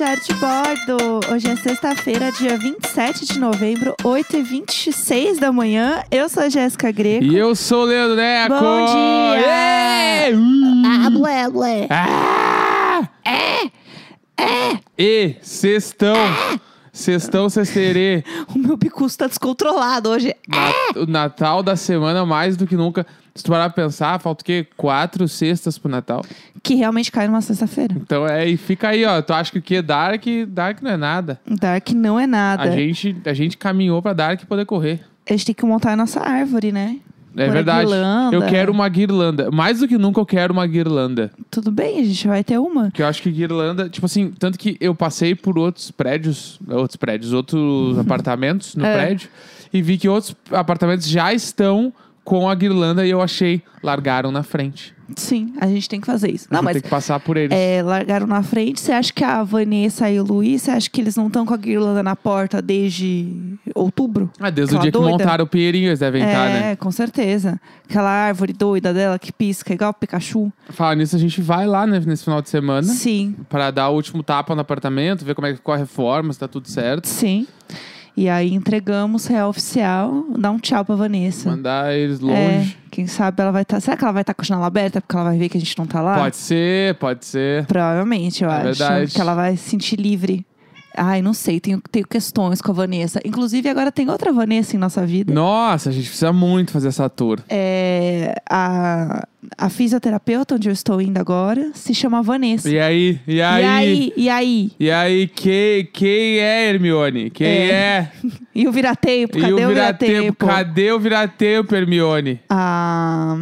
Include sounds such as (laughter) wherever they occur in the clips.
Diário de Bordo. Hoje é sexta-feira, dia 27 de novembro, 8h26 da manhã. Eu sou a Jéssica Greco. E eu sou o Leandro Neco. Bom dia! Uh! Ah, blé, blé. Ah! É! É! E sextão. Sextão, sexterê. O meu bicuço tá descontrolado hoje. Na- o Natal da semana, mais do que nunca. Se tu parar pra pensar, falta o quê? Quatro sextas pro Natal. Que realmente cai numa sexta-feira. Então é, e fica aí, ó. Tu acha que o que é Dark? Dark não é nada. Dark não é nada. A gente, a gente caminhou pra Dark poder correr. A gente tem que montar a nossa árvore, né? É Pôr a verdade. guirlanda. Eu quero uma guirlanda. Mais do que nunca eu quero uma guirlanda. Tudo bem, a gente vai ter uma. Que eu acho que guirlanda, tipo assim, tanto que eu passei por outros prédios, outros prédios, outros (laughs) apartamentos no É. prédio, e vi que outros apartamentos já estão com a guirlanda e eu achei, largaram na frente. Sim, a gente tem que fazer isso. Não, mas ter que passar por eles. é, largaram na frente. Você acha que a Vanessa e o Luiz, você acha que eles não estão com a guirlanda na porta desde outubro? Ah, desde o aquela dia que doida? montaram o Pinheirinho, eles devem estar, é, né? com certeza. Aquela árvore doida dela que pisca, igual o Pikachu. Falar nisso, a gente vai lá né, nesse final de semana Sim, para dar o último tapa no apartamento, ver como é que ficou a reforma, se tá tudo certo. sim. E aí entregamos real oficial, dá um tchau pra Vanessa. Mandar eles É, longe. quem sabe ela vai estar. será que ela vai estar com a janela aberta porque ela vai ver que a gente não tá lá? Pode ser, pode ser. Provavelmente, eu É acho. verdade. Que ela vai se sentir livre. Ai, não sei, tenho, tenho questões com a Vanessa. Inclusive, agora tem outra Vanessa em nossa vida. Nossa, a gente precisa muito fazer essa tour. É, a, a fisioterapeuta onde eu estou indo agora se chama Vanessa. E aí? E E aí? aí? E aí? E aí, quem, quem é Hermione? Quem É. é? (laughs) E o viratempo? e Cadê o o viratempo? viratempo? Cadê o viratempo, Hermione? A,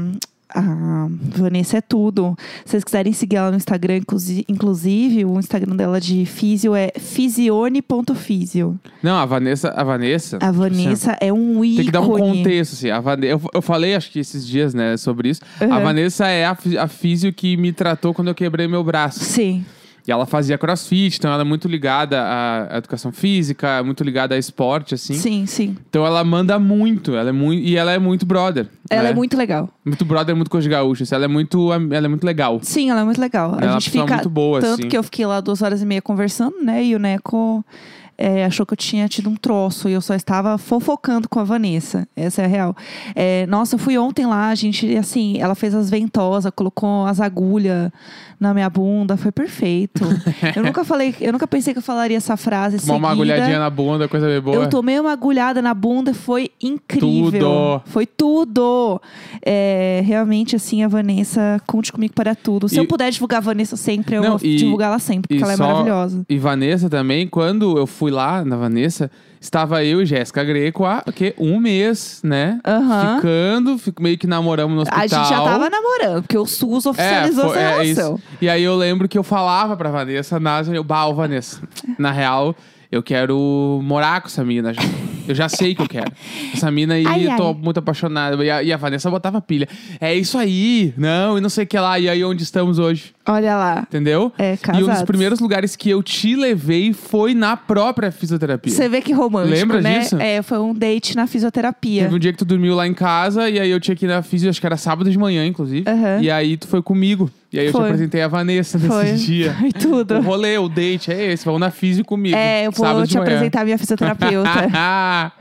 a Vanessa é tudo. Se vocês quiserem seguir ela no Instagram, inclusi- inclusive, o Instagram dela de físio é fisione.fisio. Não, a Vanessa. A Vanessa. A Vanessa é um ícone. Tem que dar um contexto, assim. A Vane... eu, eu falei, acho que esses dias, né, sobre isso. A Uhum. Vanessa é a, a físio que me tratou quando eu quebrei meu braço. Sim. E ela fazia crossfit, então ela é muito ligada à educação física, muito ligada a esporte, assim. Sim, sim. Então ela manda muito, ela é muito. E ela é muito brother. Ela né? é muito legal. Muito brother, muito coisa de gaúcho. assim. Ela é muito, ela é muito legal. Sim, ela é muito legal. Ela é a uma gente pessoa fica. muito boa, tanto assim. que eu fiquei lá duas horas e meia conversando, né? E o Neco é, achou que eu tinha tido um troço e eu só estava fofocando com a Vanessa. Essa é a real. É, nossa, eu fui ontem lá, a gente, assim, ela fez as ventosas, colocou as agulhas na minha bunda, foi perfeito. (laughs) eu nunca falei, eu nunca pensei que eu falaria essa frase. Tomar uma agulhadinha na bunda, coisa bem boa. Eu tomei uma agulhada na bunda e foi incrível. Tudo. Foi tudo. É, realmente, assim, a Vanessa, conte comigo para tudo. Se E- eu puder divulgar a Vanessa sempre, eu Não, vou e- divulgar ela sempre, porque ela é só- maravilhosa. E Vanessa também, quando eu fui lá na Vanessa, estava eu e Jéssica Greco há o quê? um mês, né? Aham. Ficando, fico, meio que namoramos no hospital. A gente já tava namorando, porque o SUS É, oficializou foi- essa é relação. isso. E aí eu lembro que eu falava pra Vanessa, na, eu, bah, ô, Vanessa, na real, eu quero morar com essa mina. já. Eu já sei que eu quero. Essa mina aí, Ai, eu tô ai. muito apaixonada. E a, e a Vanessa botava pilha. É isso aí, não, e não sei o que lá. E aí onde estamos hoje, Olha lá. entendeu? É, E um dos casados. primeiros lugares que eu te levei foi na própria fisioterapia. Você vê que romântico, Lembra né? disso? É, foi um date na fisioterapia. Teve um dia que tu dormiu lá em casa e aí eu tinha que ir na físio, acho que era sábado de manhã, inclusive. Aham. E aí tu foi comigo. E aí eu te Foi. apresentei a Vanessa nesse Foi. (laughs) dia. Foi tudo. O rolê, o date é esse, vamos na físio comigo. É, eu vou te apresentar a minha fisioterapeuta. (laughs)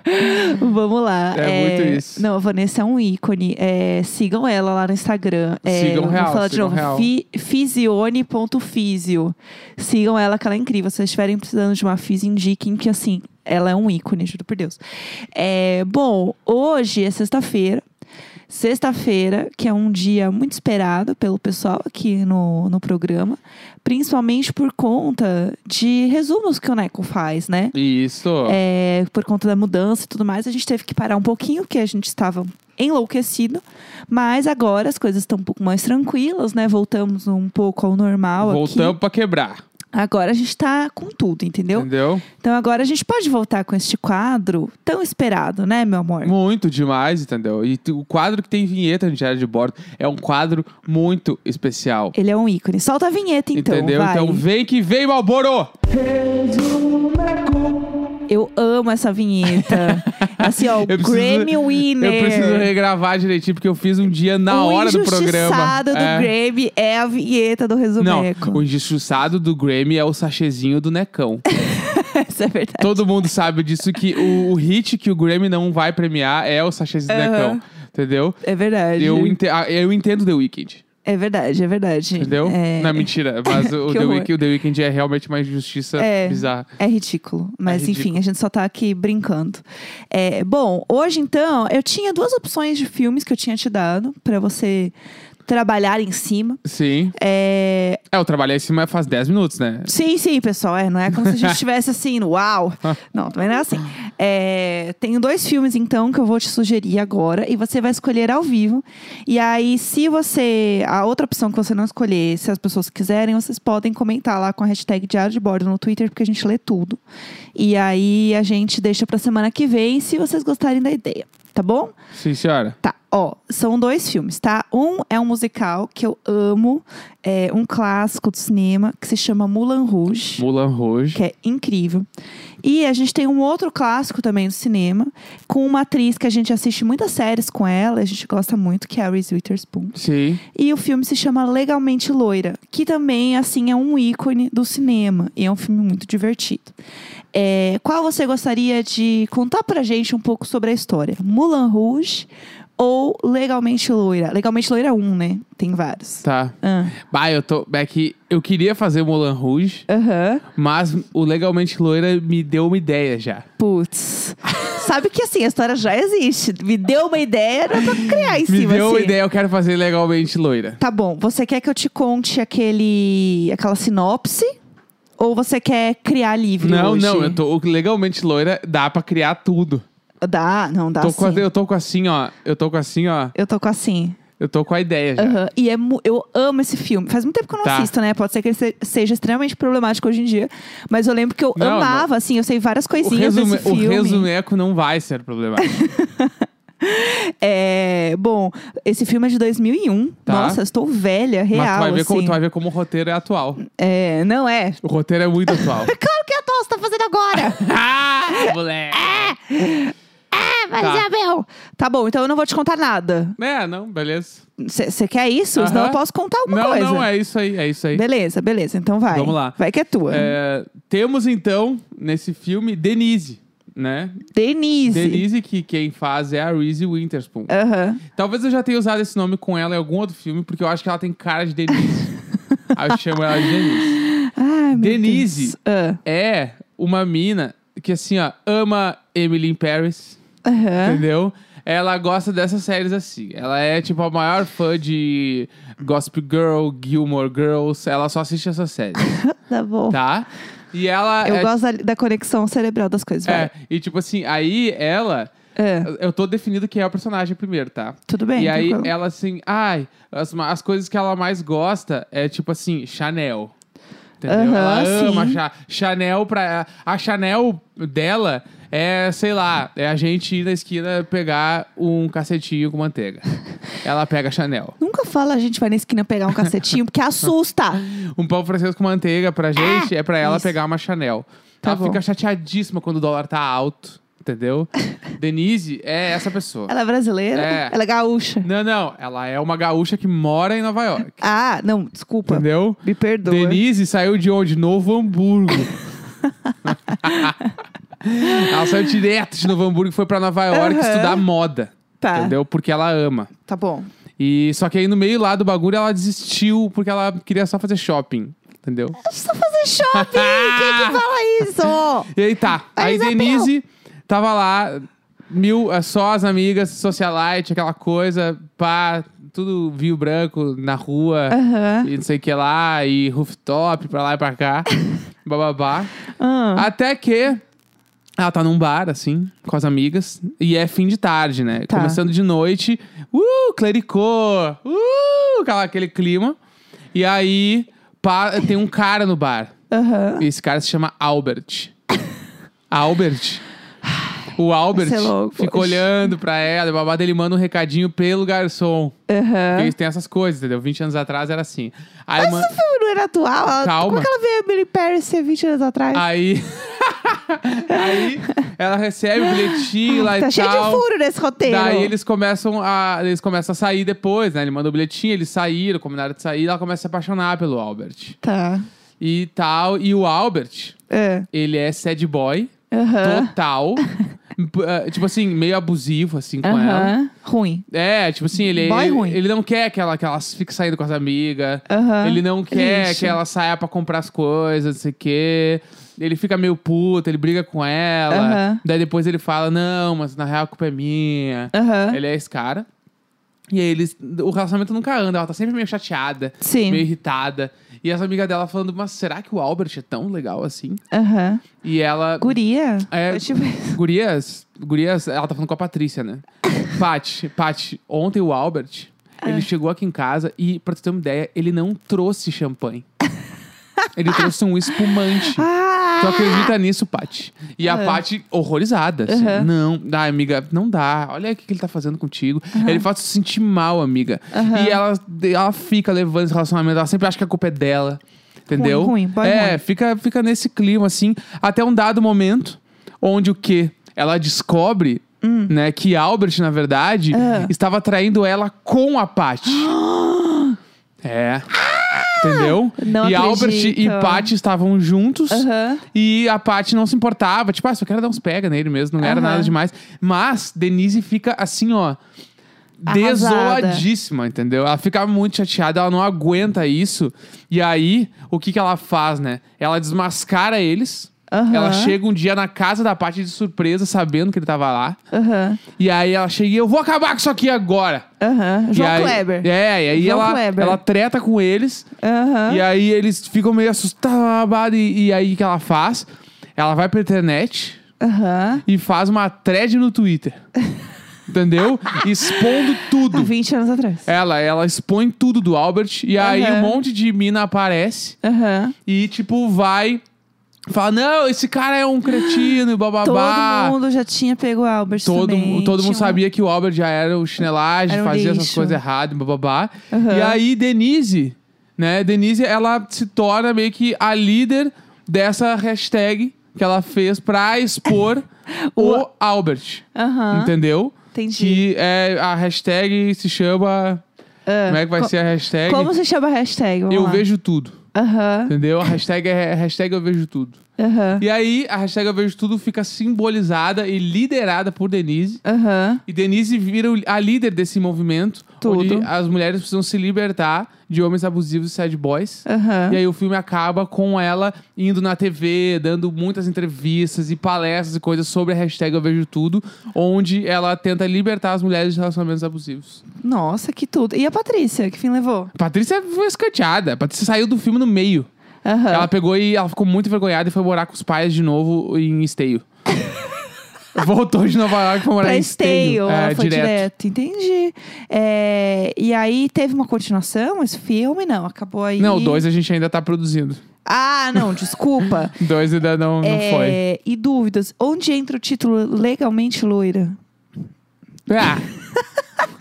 Vamos lá. É muito isso. Não, a Vanessa é um ícone. É, sigam ela lá no Instagram. É, Sigam vou real, falar de novo. real. Fi, fisione.fisio. Sigam ela, que ela é incrível. Se vocês estiverem precisando de uma fisio, indiquem que, assim, ela é um ícone, juro por Deus. É, bom, hoje é sexta-feira. Sexta-feira, que é um dia muito esperado pelo pessoal aqui no, no programa, principalmente por conta de resumos que o Neco faz, né? Isso. É, por conta da mudança e tudo mais, a gente teve que parar um pouquinho, porque a gente estava enlouquecido. Mas agora as coisas estão um pouco mais tranquilas, né? Voltamos um pouco ao normal Voltamos pra quebrar. Agora a gente tá com tudo, entendeu? Entendeu? Então agora a gente pode voltar com este quadro tão esperado, né, meu amor? Muito demais, entendeu? E o quadro que tem vinheta no Diário de Bordo é um quadro muito especial. Ele é um ícone. Solta a vinheta, então. entendeu? vai. Então vem que vem, Malboro! Eu amo essa vinheta. (laughs) Assim, ó, o preciso- Grammy Winner. Eu preciso regravar direitinho, porque eu fiz um dia na o hora do programa. injustiçado do É. Grammy é a vinheta do Não, Resumeco. o injustiçado do Grammy é o sachezinho do Necão. (laughs) Isso é verdade. Todo mundo sabe disso, que o, o hit que o Grammy não vai premiar é o sachezinho do Aham. Necão. Entendeu? É verdade. Eu, ente- ah, eu entendo The Weeknd. É verdade, é verdade. Entendeu? É, Não, mentira. (laughs) Mas o, The o The Weeknd é realmente uma injustiça É. bizarra. é ridículo. Mas É ridículo. enfim, a gente só tá aqui brincando. É, bom, hoje então, eu tinha duas opções de filmes que eu tinha te dado pra você trabalhar em cima. Sim. É, É, eu trabalhei em cima faz 10 minutos, né? Sim, sim, pessoal. É, não é como se a gente (laughs) estivesse assim, no uau. (laughs) Não, também não é assim. É, tenho dois filmes, então, que eu vou te sugerir agora. E você vai escolher ao vivo. E aí, se você. A outra opção que você não escolher, se as pessoas quiserem, vocês podem comentar lá com a hashtag Diário de Bordo no Twitter, porque a gente lê tudo. E aí a gente deixa pra semana que vem, se vocês gostarem da ideia. Tá bom? Sim, senhora. Tá, ó, são dois filmes, tá? Um é um musical que eu amo, é um clássico do cinema que se chama Moulin Rouge, Mulan Rouge. que é incrível. E a gente tem um outro clássico também do cinema, com uma atriz que a gente assiste muitas séries com ela, a gente gosta muito, que é a Reese Witherspoon. Sim. E o filme se chama Legalmente Loira, que também, assim, é um ícone do cinema. E é um filme muito divertido. É, qual você gostaria de contar pra gente um pouco sobre a história? Moulin Rouge ou Legalmente Loira? Legalmente Loira 1, né? Tem vários. Tá. Ah, Bah, eu tô. É que eu queria fazer Mulan Rouge, Aham. mas o Legalmente Loira me deu uma ideia já. Putz. Sabe que assim, a história já existe. Me deu uma ideia, era pra criar em Me cima. deu uma assim. ideia, eu quero fazer Legalmente Loira. Tá bom. Você quer que eu te conte aquele, aquela sinopse? Ou você quer criar livre Não, hoje? não, eu tô o Legalmente Loira, dá pra criar tudo. Dá, não dá Tô sim. a- eu tô com assim, ó. Eu tô com assim, ó. Eu tô com assim. Eu tô com a ideia já. Aham. E é eu amo esse filme. Faz muito tempo que eu não Tá. assisto, né? Pode ser que ele se- seja extremamente problemático hoje em dia. Mas eu lembro que eu Não, amava, assim, eu sei várias O, coisinhas resume, desse o filme. resumeco não vai ser problemático. (laughs) É, bom, esse filme é de 2001. Tá. Nossa, estou velha, real, Mas tu vai, ver como, assim. tu vai ver como o roteiro é atual. É, não é. O roteiro é muito atual. (laughs) Claro que é atual, você tá fazendo agora. (laughs) ah, moleque! é, mas Tá. é meu. Tá bom, então eu não vou te contar nada. É, não, beleza. Você quer isso? Aham. Senão eu posso contar alguma não, coisa. não, é isso aí, é isso aí. Beleza, beleza. Então vai. Vamos lá. Vai que é tua. É, temos então, nesse filme, Denise, né? Denise. Denise, que quem faz é a Reese Witherspoon. Aham. Talvez eu já tenha usado esse nome com ela em algum outro filme, porque eu acho que ela tem cara de Denise. (laughs) Aí eu chamo ela de Denise. Ai, meu Denise. Deus. Ah, É uma mina que, assim, ó, ama Emily in Paris, Aham. entendeu? Ela gosta dessas séries assim. Ela é, tipo, a maior fã de Gossip Girl, Gilmore Girls. Ela só assiste essas séries, (laughs) Tá bom. tá? E ela Eu é, gosto da, da conexão cerebral das coisas. Vai. é, e tipo assim, aí ela... É, Eu tô definindo quem é o personagem primeiro, tá? tudo bem. e aí tranquilo. ela assim, ai, as, as coisas que ela mais gosta é tipo assim, Chanel. Entendeu? Ela ama sim. Cha- Chanel pra. A Chanel dela é, sei lá, é a gente ir na esquina pegar um cacetinho com manteiga. (laughs) ela pega Chanel. Nunca fala a gente vai na esquina pegar um cacetinho, porque assusta. (laughs) Um pão francês com manteiga pra gente é pra ela isso. pegar uma Chanel. Tá ela bom. fica chateadíssima quando o dólar tá alto. Entendeu? (laughs) Denise é essa pessoa. Ela é brasileira? É. Ela é gaúcha. Não, não. Ela é uma gaúcha que mora em Nova York. Ah, não, desculpa. Entendeu? Me perdoa. Denise saiu de onde? Novo Hamburgo. (laughs) ela saiu direto de Novo Hamburgo e foi pra Nova York Aham. estudar moda. Tá. Entendeu? Porque ela ama. Tá bom. E só que aí no meio lá do bagulho ela desistiu porque ela queria só fazer shopping. Entendeu? (laughs) Só fazer shopping! (laughs) Quem que fala isso? E aí tá. Aí Isabel. Denise tava lá, mil, eh, só as amigas, socialite, aquela coisa, pá, tudo vinho branco na rua. Aham. E não sei o que lá, e rooftop pra lá e pra cá. bababá. Ah. Até que ela tá num bar, assim, com as amigas. E é fim de tarde, né? Tá. Começando de noite. Uh, clericô! Uh, aquele clima. E aí pá, tem um cara no bar. Aham. E esse cara se chama Albert. Albert. O Albert fica hoje. olhando pra ela, o babado ele manda um recadinho pelo garçom. Aham. Porque tem essas coisas, entendeu? 20 anos atrás era assim. Aí, Mas man- filme não era atual? Calma. Como é que ela veio a Emily Paris ser 20 anos atrás? aí Aí ela recebe o bilhetinho lá Tá e cheio de tal. furo nesse roteiro. Daí eles começam a. Eles começam a sair depois, né? Ele manda o bilhetinho, eles saíram, combinaram de sair, ela começa a se apaixonar pelo Albert. Tá. E tal. E o Albert, É. ele é sad boy, Aham. total. (laughs) Eh, tipo assim, meio abusivo, assim, com ela. Ruim. É, tipo assim, ele, Boy ele, ruim. ele não quer que ela, que ela fique saindo com as amigas. Ele não quer Lixo. que ela saia pra comprar as coisas, não sei o quê. Ele fica meio puto, ele briga com ela. Daí depois ele fala, não, mas na real a culpa é minha. Ele é esse cara. E aí eles. O relacionamento nunca anda, ela tá sempre meio chateada, Sim. meio irritada. E essa amiga dela falando, mas será que o Albert é tão legal assim? Aham. E ela. Guria. É, Foi tipo. Gurias, gurias, ela tá falando com a Patrícia, né? (laughs) Paty, Paty, ontem o Albert, Ah. ele chegou aqui em casa e, pra tu ter uma ideia, ele não trouxe champanhe. Ele trouxe um espumante. (laughs) Ah! Tu acredita nisso, Paty? E a Ah. Paty horrorizada. assim, Aham. Não, dá, amiga, não dá. Olha o que ele tá fazendo contigo. Ele faz se sentir mal, amiga. Aham. E ela, ela fica levando esse relacionamento. Ela sempre acha que a culpa é dela. Entendeu? Ruim, boy é, ruim. Fica, fica nesse clima, assim, até um dado momento onde o quê? Ela descobre, né, que Albert, na verdade, Hum. Ah. estava traindo ela com a Paty. (gasps) é. Entendeu? Não e Albert e. Paty estavam juntos. Aham. E a Paty não se importava. Tipo, ah, só quero dar uns pega nele mesmo. Não era Aham. nada demais. Mas Denise fica assim, ó. Arrasada. Desoladíssima, entendeu? Ela fica muito chateada, ela não aguenta isso. E aí, o que que ela faz, né? Ela desmascara eles. Aham. Ela chega um dia na casa da Paty de surpresa, sabendo que ele tava lá. Aham. E aí ela chega e eu vou acabar com isso aqui agora. E João aí- Kleber. É, e aí João ela, Kleber. ela treta com eles. E aí eles ficam meio assustados. E, e aí o que ela faz? Ela vai pra internet e faz uma thread no Twitter. (laughs) Entendeu? Expondo Há tudo. 20 anos atrás. Ela, ela expõe tudo do Albert. E aí um monte de mina aparece e, tipo, vai. Fala, não, esse cara é um cretino e (gasps) bababá. Todo mundo já tinha pego o Albert Todo, também. todo mundo sabia que o Albert já era o chinelagem, Era um fazia essas lixo. coisas erradas, bababá. Aham. E aí, Denise, né? Denise, ela se torna meio que a líder dessa hashtag que ela fez pra expor (coughs) o, O- Albert. Aham. Entendeu? Entendi. Que é, a hashtag se chama. Ah, Como é que vai ser a hashtag? Como se chama a hashtag? Vamos Eu lá. vejo tudo. Aham. Entendeu? A hashtag é hashtag eu vejo tudo. Aham. E aí, a hashtag eu vejo tudo fica simbolizada e liderada por Denise. Aham. E Denise vira a líder desse movimento, Tudo. onde as mulheres precisam se libertar de homens abusivos e sad boys. Aham. E aí o filme acaba com ela indo na TV, dando muitas entrevistas e palestras e coisas sobre a hashtag Eu Vejo Tudo, onde ela tenta libertar as mulheres de relacionamentos abusivos. Nossa, que tudo. E a Patrícia, que fim levou? A Patrícia foi escanteada. A Patrícia saiu do filme no meio. Aham. Ela pegou e ela ficou muito envergonhada e foi morar com os pais de novo em Esteio. (laughs) Voltou de Nova York pra morar Pra em Esteio. Esteio, ela É, foi direto. direto. Entendi. É, e aí, teve uma continuação esse filme? Não, acabou aí. Não, o dois a gente ainda tá produzindo. Ah, não, desculpa. (laughs) Dois ainda não, não foi. É, E dúvidas. Onde entra o título Legalmente Loira? Ah,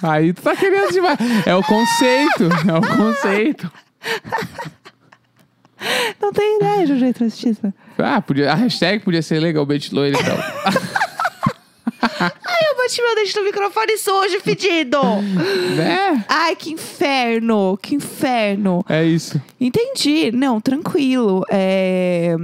(laughs) aí tu tá querendo demais. É o conceito, é o conceito. Não tenho ideia de entra esse título. Ah, podia, a hashtag podia ser legalmente loira então. Ai, eu bati meu dente no microfone sujo, fedido! né? Ai, que inferno, que inferno. É isso. Entendi. Não, tranquilo. É,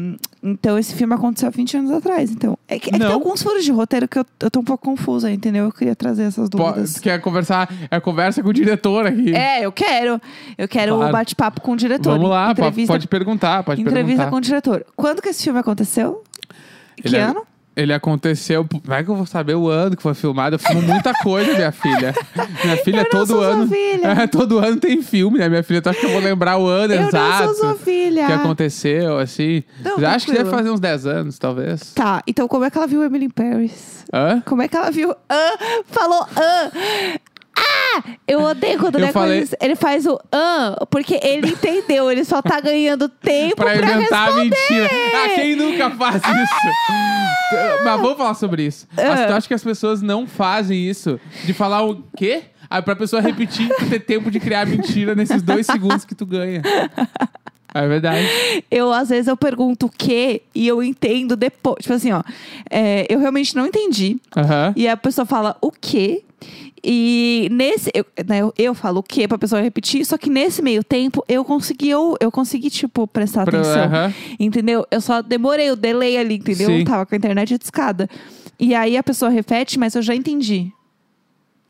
Então, esse filme aconteceu há 20 anos atrás. Então, é que, é que tem alguns furos de roteiro que eu, eu tô um pouco confusa, entendeu? Eu queria trazer essas dúvidas. tu quer conversar? É conversa com o diretor aqui. É, eu quero. Eu quero o Claro. bate-papo com o diretor. Vamos lá, entrevista, pode perguntar, pode entrevista perguntar. com o diretor. Quando que esse filme aconteceu? Ele que é- ano? Ele aconteceu. Como é que eu vou saber o ano que foi filmado? Eu filmo muita coisa, minha filha. Minha filha, Eu todo ano. filha. É, todo ano tem filme, né? Minha filha, tu acha que eu vou lembrar o ano Eu exato? não sou sua filha. que aconteceu, assim. Não, acho que deve fazer uns 10 anos, talvez. Tá, então como é que ela viu Emily in Paris? Hã? Como é que ela viu? Ah, falou ah. Ah! Eu odeio quando Eu ele, falei- ele faz o ah, porque ele entendeu, ele só tá ganhando tempo Pra pra, inventar responder. mentira. Ah, quem nunca faz isso? Mas vamos falar sobre isso. Ah. tu acha que as pessoas não fazem isso? De falar o quê? Aí pra pessoa repetir, tu ter tempo de criar mentira nesses dois segundos que tu ganha. É verdade. Eu, às vezes, eu pergunto o quê e eu entendo depois. Tipo assim, ó. é, eu realmente não entendi. Aham. E a pessoa fala o quê? E nesse. Eu, né, eu, eu falo o quê pra pessoa repetir, só que nesse meio tempo eu consegui, eu, eu consegui, tipo, prestar Pra- atenção. aham. Entendeu? Eu só demorei o delay ali, entendeu? Sim. Tava com a internet discada. E aí a pessoa repete, mas eu já entendi.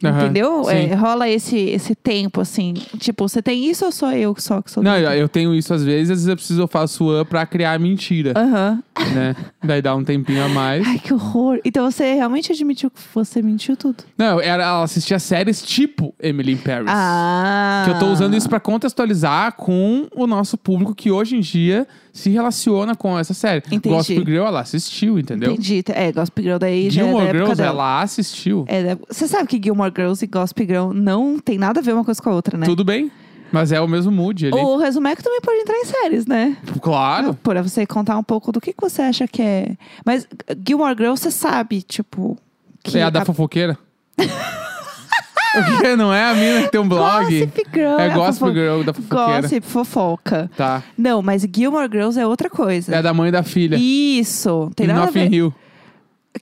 Aham, Entendeu? É, rola esse, esse tempo, assim. Tipo, você tem isso ou sou eu só que sou Não, eu, eu tenho isso às vezes, às vezes eu preciso, eu faço up pra criar mentira, Aham. né? Daí dá um tempinho a mais. Ai, que horror. Então você realmente admitiu que você mentiu tudo. Não, era, ela assistia séries tipo Emily in Paris. Ah. Que eu tô usando isso pra contextualizar com o nosso público que hoje em dia se relaciona com essa série. Entendi. Gossip Girl, ela assistiu, entendeu? Entendi. É, Gossip Girl daí já é da Gilmore época Girls, ela assistiu. É, da- você sabe que Gilmore Girls e Gossip Girl não tem nada a ver uma coisa com a outra, né? Tudo bem, mas é o mesmo mood ali. O Resumeco também pode entrar em séries, né? Claro. Pra você contar um pouco do que, que você acha que é. Mas Gilmore Girls, você sabe, tipo. Que É a da fofoqueira? (laughs) o que? Não é a mina que tem um blog? Gossip Girl. É a Gossip Girl da fofoqueira. Gossip, fofoca. Tá. Não, mas Gilmore Girls é outra coisa. É a da mãe da filha. Isso. Tem em nada a Notting ver. Hill.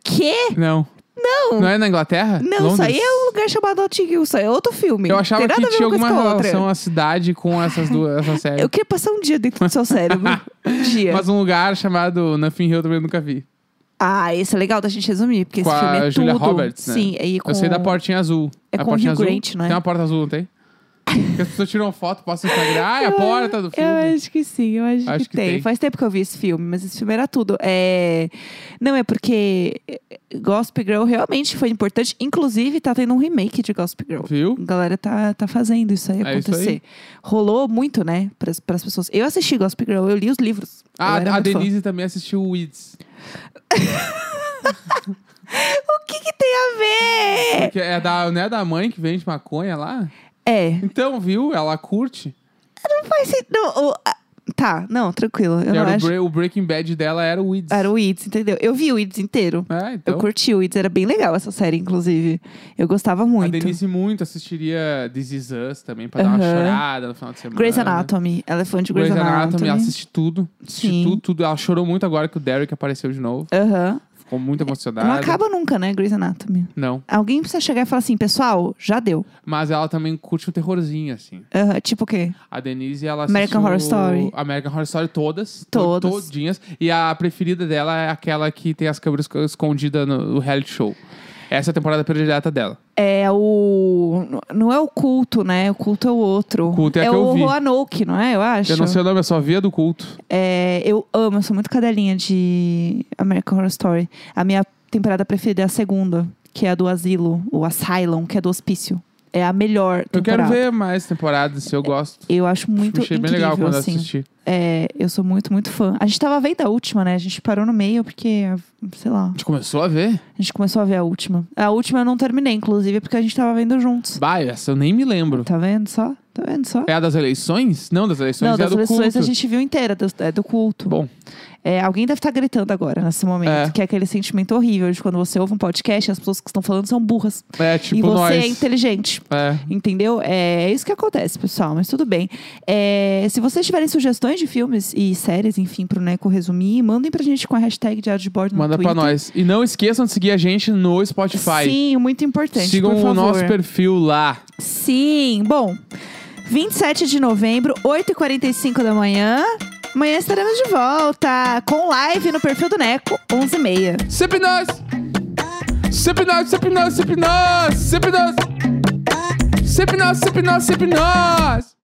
Quê? Não. Não. Não é na Inglaterra? Não, Londres? isso aí é um lugar chamado Notting Hill. Isso aí é outro filme. Eu achava que a tinha alguma a relação a cidade com essas duas (laughs) essa série. Eu queria passar um dia dentro do seu cérebro. (laughs) um dia. Mas um lugar chamado Nothing Hill também nunca vi. Ah, esse é legal da gente resumir, porque Com esse filme a é Julia tudo. Roberts, né? Sim, e com... Eu sei da portinha azul. É a com o portinha Hugh azul. Grant, não é? Tem uma porta azul, não tem? Porque as pessoas tiram foto, postam no Instagram. Ah, é a porta do filme. Eu acho que sim, eu acho, Acho que, que tem. tem. Faz tempo que eu vi esse filme, mas esse filme era tudo. É... Não, é porque Gossip Girl realmente foi importante. Inclusive, tá tendo um remake de Gossip Girl. Viu? A galera tá, tá fazendo isso aí É isso acontecer. aí. Rolou muito, né, pras, pras pessoas. Eu assisti Gossip Girl, eu li os livros. Ah, a muito fã. Denise também assistiu Weeds. (laughs) O que que tem a ver? Que é da, não é da mãe que vende maconha lá? É, Então, viu? Ela curte. não faz sentido. não, o- Tá, não, tranquilo. Eu não Era o, acho. Bre- o Breaking Bad dela era o Weeds. Era o Weeds, entendeu? Eu vi o Weeds inteiro. É, então. Eu curti o Weeds, era bem legal essa série, inclusive. Eu gostava A muito. Denise muito assistiria This Is Us também, pra dar uma Aham. chorada no final de semana. Grey's Anatomy. Ela é fã de Grey's, Anatomy, ela assiste tudo. Assiste Sim. tudo, tudo. Ela chorou muito agora que o Derek apareceu de novo. Aham. Ficou muito emocionada. Não acaba nunca, né, Grey's Anatomy. Não. Alguém precisa chegar e falar assim, pessoal, já deu. Mas ela também curte um terrorzinho, assim. Aham, Tipo o quê? A Denise, ela American Horror Story. American Horror Story todas. Todas. Todinhas. E a preferida dela é aquela que tem as câmeras escondidas no, no reality show. Essa é a temporada predileta dela. É o... Não é o culto, né? O culto é o outro. O culto é que o. Roanoke, não é? Eu acho. Eu não sei o nome, eu só via do culto. É, eu amo, eu sou muito cadelinha de American Horror Story. A minha temporada preferida é a segunda, que é a do asilo, o Asylum, que é do hospício. É a melhor Eu quero temporada. ver mais temporadas, se eu gosto. Eu acho muito Achei bem incrível, legal quando assim. assisti. É, eu sou muito, muito fã. A gente tava vendo a última, né? A gente parou no meio porque, sei lá, A gente começou a ver? a gente começou a ver a última. A última eu não terminei, inclusive, porque a gente tava vendo juntos. Bah, essa eu nem me lembro. Tá vendo só? Tá vendo só? É a das eleições? Não, das eleições não, é das eleições culto. a gente viu inteira, é do culto. Bom, É, alguém deve estar gritando agora, nesse momento. É. Que é aquele sentimento horrível de quando você ouve um podcast e as pessoas que estão falando são burras. é tipo e você nós. é inteligente. É. Entendeu? É isso que acontece, pessoal. Mas tudo bem. É, se vocês tiverem sugestões de filmes e séries, enfim, pro Neco resumir, mandem pra gente com a hashtag Diário de Bordo no Manda Twitter. pra nós. E não esqueçam de seguir a gente no Spotify. Sim, muito importante. Sigam o nosso perfil lá. Sim. Bom, 27 de novembro, 8h45 da manhã. Amanhã estaremos de volta com live no perfil do Neco, 11h30. Sempre nós! Sempre nós, sempre nós, sempre nós! Sempre nós! Sempre nós, sempre nós!